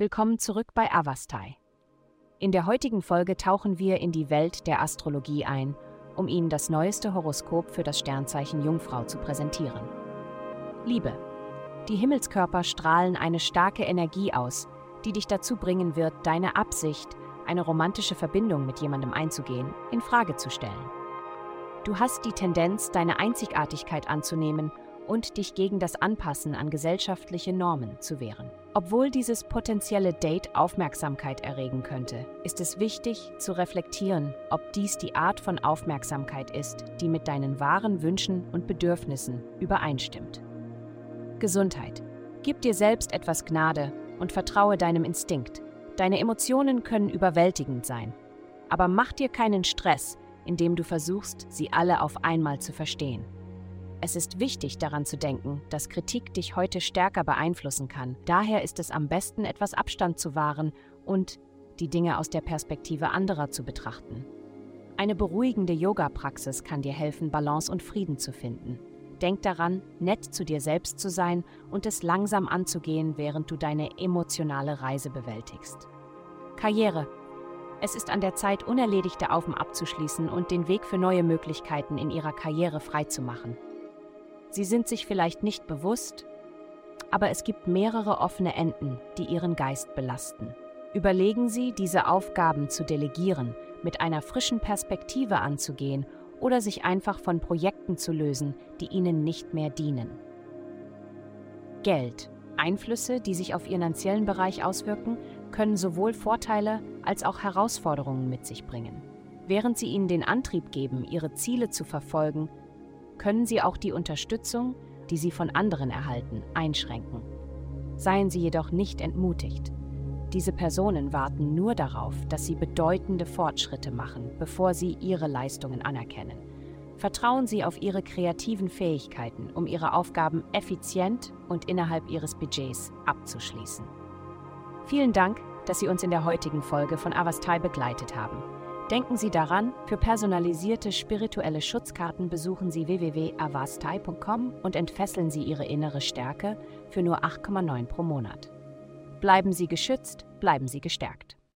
Willkommen zurück bei Avastai. In der heutigen Folge tauchen wir in die Welt der Astrologie ein, um Ihnen das neueste Horoskop für das Sternzeichen Jungfrau zu präsentieren. Liebe. Die Himmelskörper strahlen eine starke Energie aus, die dich dazu bringen wird, deine Absicht, eine romantische Verbindung mit jemandem einzugehen, in Frage zu stellen. Du hast die Tendenz, deine Einzigartigkeit anzunehmen und dich gegen das Anpassen an gesellschaftliche Normen zu wehren. Obwohl dieses potenzielle Date Aufmerksamkeit erregen könnte, ist es wichtig zu reflektieren, ob dies die Art von Aufmerksamkeit ist, die mit deinen wahren Wünschen und Bedürfnissen übereinstimmt. Gesundheit. Gib dir selbst etwas Gnade und vertraue deinem Instinkt. Deine Emotionen können überwältigend sein. Aber mach dir keinen Stress, indem du versuchst, sie alle auf einmal zu verstehen. Es ist wichtig daran zu denken, dass Kritik dich heute stärker beeinflussen kann. Daher ist es am besten, etwas Abstand zu wahren und die Dinge aus der Perspektive anderer zu betrachten. Eine beruhigende Yoga-Praxis kann dir helfen, Balance und Frieden zu finden. Denk daran, nett zu dir selbst zu sein und es langsam anzugehen, während du deine emotionale Reise bewältigst. Karriere. Es ist an der Zeit, unerledigte Aufen abzuschließen und den Weg für neue Möglichkeiten in ihrer Karriere freizumachen. Sie sind sich vielleicht nicht bewusst, aber es gibt mehrere offene Enden, die Ihren Geist belasten. Überlegen Sie, diese Aufgaben zu delegieren, mit einer frischen Perspektive anzugehen oder sich einfach von Projekten zu lösen, die Ihnen nicht mehr dienen. Geld. Einflüsse, die sich auf Ihren finanziellen Bereich auswirken, können sowohl Vorteile als auch Herausforderungen mit sich bringen. Während sie Ihnen den Antrieb geben, Ihre Ziele zu verfolgen, können sie auch die Unterstützung, die sie von anderen erhalten, einschränken. Seien sie jedoch nicht entmutigt. Diese Personen warten nur darauf, dass sie bedeutende Fortschritte machen, bevor sie ihre Leistungen anerkennen. Vertrauen Sie auf Ihre kreativen Fähigkeiten, um Ihre Aufgaben effizient und innerhalb Ihres Budgets abzuschließen. Vielen Dank, dass Sie uns in der heutigen Folge von Avastai begleitet haben. Denken Sie daran, für personalisierte spirituelle Schutzkarten besuchen Sie www.avastai.com und entfesseln Sie Ihre innere Stärke für nur 8,9 pro Monat. Bleiben Sie geschützt, bleiben Sie gestärkt.